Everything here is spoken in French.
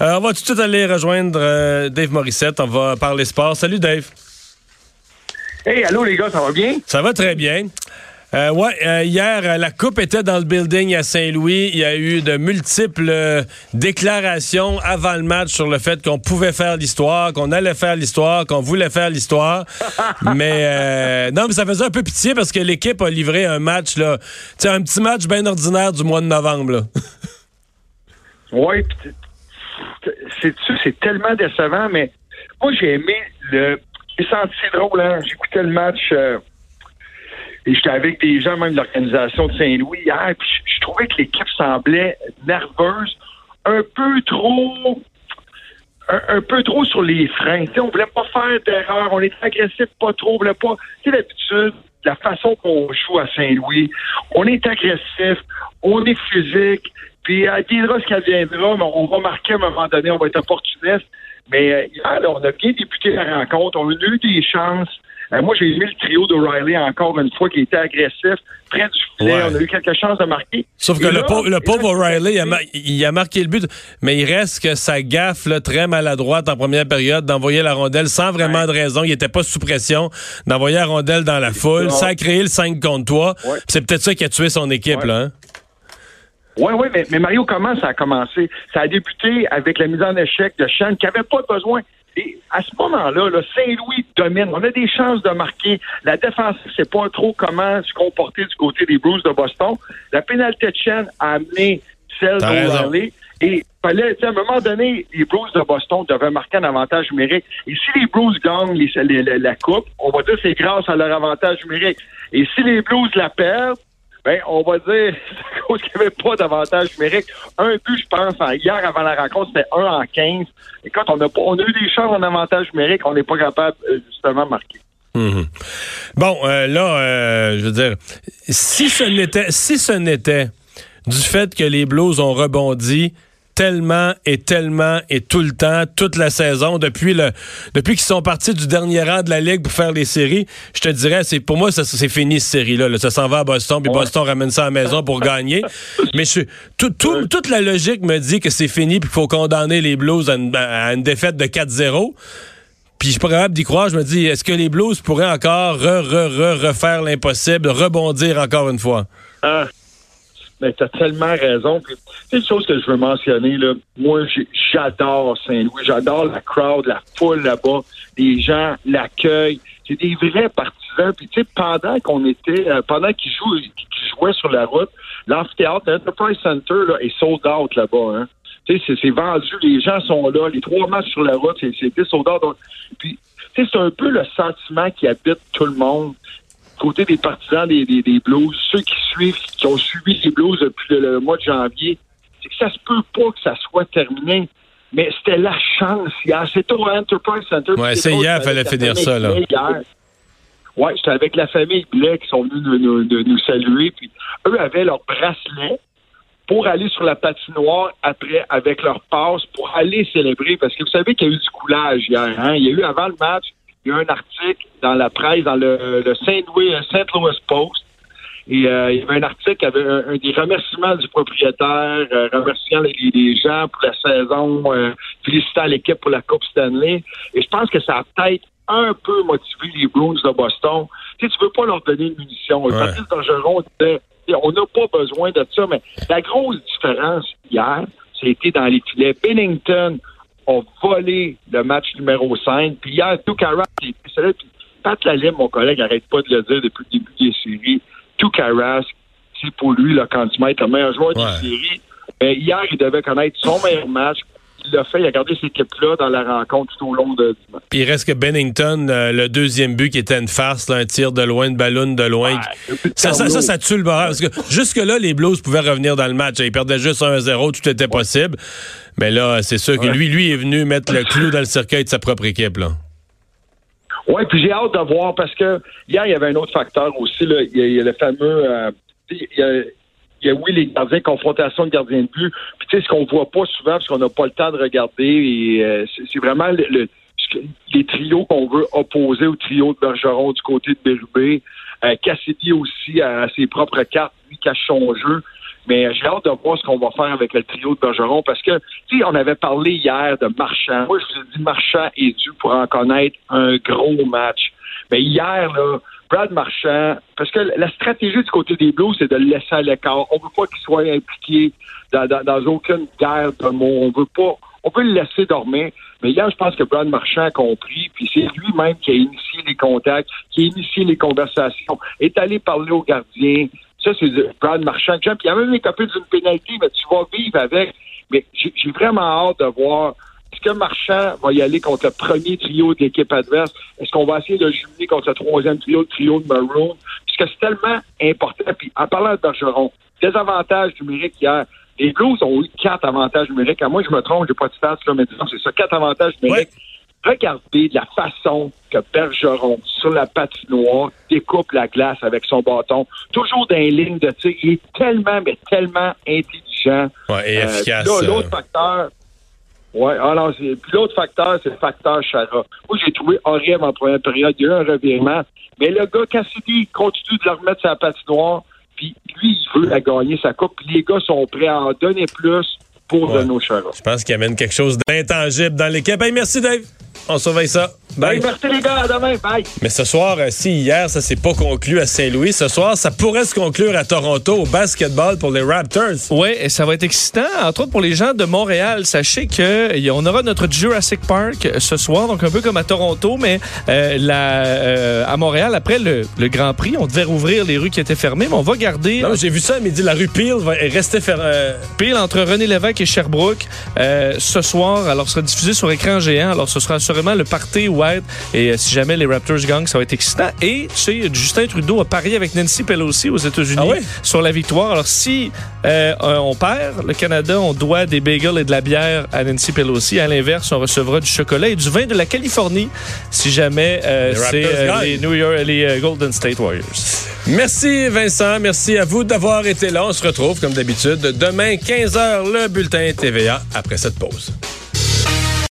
on va tout de suite aller rejoindre Dave Morissette. On va parler sport. Salut Dave. Hey, allô les gars, ça va bien? Ça va très bien. Euh, ouais, euh, hier, euh, la coupe était dans le building à Saint-Louis. Il y a eu de multiples déclarations avant le match sur le fait qu'on pouvait faire l'histoire, qu'on allait faire l'histoire, qu'on voulait faire l'histoire. mais non, mais ça faisait un peu pitié parce que l'équipe a livré un match là, un petit match bien ordinaire du mois de novembre. Oui, c'est c'est tellement décevant, mais moi j'ai aimé le j'ai senti drôle, hein? J'écoutais le match euh, et j'étais avec des gens même de l'organisation de Saint-Louis hier, puis je, trouvais que l'équipe semblait nerveuse, un peu trop un, peu trop sur les freins. On on voulait pas faire d'erreur, on était agressif pas trop, on voulait pas. Tu sais, la façon qu'on joue à Saint-Louis, on est agressif, on est physique, puis elle viendra ce qu'elle viendra, mais on va marquer à un moment donné, on va être opportuniste. Mais euh, hier, on a bien débuté la rencontre. On a eu des chances. Euh, moi, j'ai aimé le trio d'O'Reilly encore une fois qui était agressif, près du filet. On a eu quelques chances de marquer. Sauf que le, pauvre, le pauvre O'Reilly, il, a marqué le but, mais il reste que sa gaffe là, très maladroite en première période d'envoyer la rondelle sans vraiment de raison. Il n'était pas sous pression d'envoyer la rondelle dans la foule. Ça a créé le 5 contre 3. C'est peut-être ça qui a tué son équipe. Là, hein? Oui, oui, mais, mais, Mario, comment ça a commencé? Ça a débuté avec la mise en échec de Sean qui n'avait pas besoin. Et à ce moment-là, -là, Saint-Louis domine. On a des chances de marquer. La défense ne sait pas trop comment se comporter du côté des Blues de Boston. La pénalité de Chen a amené celle d'O'Reilly. Et fallait, à un moment donné, les Blues de Boston devaient marquer un avantage numérique. Et si les Blues gagnent la coupe, on va dire que c'est grâce à leur avantage numérique. Et si les Blues la perdent, ben, on va dire, qu'il n'y avait pas d'avantage numérique. Un but, je pense, hier avant la rencontre, c'était 1 en 15. Et quand on a, on a eu des chances en avantage numérique, on n'est pas capable, euh, justement, de marquer. Mhm. Bon, euh, là, euh, je veux dire, si ce n'était, si ce n'était du fait que les Blues ont rebondi, tellement et tellement et tout le temps, toute la saison, depuis le depuis qu'ils sont partis du dernier rang de la Ligue pour faire les séries, je te dirais, c'est pour moi, c'est fini cette série-là. Ça s'en va à Boston, puis Boston ramène ça à la maison pour gagner. Mais je, toute la logique me dit que c'est fini, puis qu'il faut condamner les Blues à une, défaite de 4-0. Puis je suis pas capable d'y croire. Je me dis, est-ce que les Blues pourraient encore re, re, re, refaire l'impossible, rebondir encore une fois? Ah. Mais tu as tellement raison. C'est une chose que je veux mentionner. Là. Moi, j'adore Saint-Louis. J'adore la crowd, la foule là-bas, les gens, l'accueil. C'est des vrais partisans. Puis, tu sais, pendant qu'on était, euh, pendant qu'ils jouaient, sur la route, l'amphithéâtre, l'Enterprise Center là, est sold out là-bas. Hein. Tu sais, c'est vendu. Les gens sont là. Les trois matchs sur la route, c'est sold out. puis, c'est un peu le sentiment qui habite tout le monde côté des partisans des, des, Blues, ceux qui suivent, qui ont suivi les Blues depuis le, mois de janvier, c'est que ça se peut pas que ça soit terminé. Mais c'était la chance hier. C'était au Enterprise Center. Ouais, c'est hier, il fallait finir ça, là. Ouais, j'étais avec la famille Blais qui sont venus nous, nous, saluer. Puis eux avaient leur bracelet pour aller sur la patinoire après avec leur passe pour aller célébrer. Parce que vous savez qu'il y a eu du coulage hier. Hein? Il y a eu avant le match, il y a un article dans la presse, dans le, le Saint Louis, euh, Saint Louis Post. Et euh, il y avait un article avec un, des remerciements du propriétaire, euh, remerciant les, gens pour la saison, euh, félicitant l'équipe pour la Coupe Stanley. Et je pense que ça a peut-être un peu motivé les Bruins de Boston. Tu sais, tu veux pas leur donner une munition. Ouais. Patrice Dangeron disait, on n'a pas besoin de ça, mais la grosse différence hier, c'était dans les filets. Bennington ont volé le match numéro 5. Puis hier, Toukaras, c'est Pat Lalime, mon collègue, arrête pas de le dire depuis le début des séries. Toukaras, c'est pour lui le candidat, le meilleur joueur des séries. Mais hier, il devait connaître son meilleur match. Il l'a fait, il a gardé cette équipe-là dans la rencontre tout au long de Puis il reste que Bennington, euh, le deuxième but qui était une farce, un tir de loin, de ballon de loin. ça, ça, ça, tue le barrage. Parce que jusque-là, les Blues pouvaient revenir dans le match. Ils perdaient juste 1-0, tout était possible. Mais là, c'est sûr que lui, lui est venu mettre le clou dans le cercueil de sa propre équipe. Là. Oui, puis j'ai hâte de voir parce que hier, il y avait un autre facteur aussi. Là. Il, y a, le fameux. Euh, il, y a, il y a, oui, les gardiens, confrontation de gardiens de but. Puis, tu sais, ce qu'on voit pas souvent, parce qu'on n'a pas le temps de regarder, et euh, c'est vraiment le, les trios qu'on veut opposer au trio de Bergeron du côté de Bérubé. Euh, Cassidy aussi à, ses propres cartes, lui cache son jeu. Mais j'ai hâte de voir ce qu'on va faire avec le trio de Bergeron parce que, tu on avait parlé hier de Marchand. Moi, je vous ai dit, Marchand est dû pour en connaître un gros match. Mais hier, là, Brad Marchand, parce que la stratégie du côté des Blues, c'est de le laisser à l'écart. On veut pas qu'il soit impliqué dans, dans, aucune guerre de mots. On veut pas, on veut le laisser dormir. Mais hier, je pense que Brad Marchand a compris, puis c'est lui-même qui a initié les contacts, qui a initié les conversations, est allé parler au gardien. Ça, c'est Brad Marchand. Puis il y a même écopé d'une pénalité, mais tu vas vivre avec. Mais j'ai vraiment hâte de voir que Marchand va y aller contre le premier trio de l'équipe adverse? Est-ce qu'on va essayer de jumeler contre le troisième trio, le trio de Maroon? Puisque c'est tellement important. Puis en parlant de Bergeron, des avantages numériques hier. Les Blues ont eu quatre avantages numériques. À moi, je me trompe, j'ai pas de stats, là, mais disons, c'est ça, quatre avantages numériques. Regardez la façon que Bergeron, sur la patinoire, découpe la glace avec son bâton. Toujours dans les lignes de tir. Il est tellement, mais tellement intelligent. Ouais, et euh, efficace. L'autre euh. facteur, oui, alors, puis l'autre facteur, c'est le facteur Chara. Moi, j'ai trouvé horrible en première période. Il y a eu un revirement. Mais le gars, Cassidy, continue de le remettre sur la patinoire. Puis lui, il veut la gagner, sa coupe. Puis les gars sont prêts à en donner plus pour de nos Chara. Je pense qu'il amène quelque chose d'intangible dans l'équipe. Hey, merci, Dave. On surveille ça. Bye. merci les gars, à demain. Bye. Mais ce soir, euh, si hier ça s'est pas conclu à Saint-Louis, ce soir ça pourrait se conclure à Toronto au basketball pour les Raptors. Oui, et ça va être excitant, entre autres pour les gens de Montréal. Sachez que on aura notre Jurassic Park euh, ce soir, donc un peu comme à Toronto, mais euh, la, à Montréal après le, Grand Prix, on devait rouvrir les rues qui étaient fermées, mais on va garder. Non, j'ai vu ça à midi, la rue Peel va rester fermée. Peel entre René Lévesque et Sherbrooke ce soir. Alors, ce sera diffusé sur écran géant. Alors, ce sera assurément le party white et si jamais les Raptors gagnent, ça va être excitant. Et tu sais, Justin Trudeau a parié avec Nancy Pelosi aux États-Unis ah sur la victoire. Alors si euh, on perd, le Canada, on doit des bagels et de la bière à Nancy Pelosi. À l'inverse, on recevra du chocolat et du vin de la Californie si jamais euh, c'est euh, les New York, les Golden State Warriors. Merci Vincent, merci à vous d'avoir été là. On se retrouve comme d'habitude demain 15h le bulletin TVA après cette pause.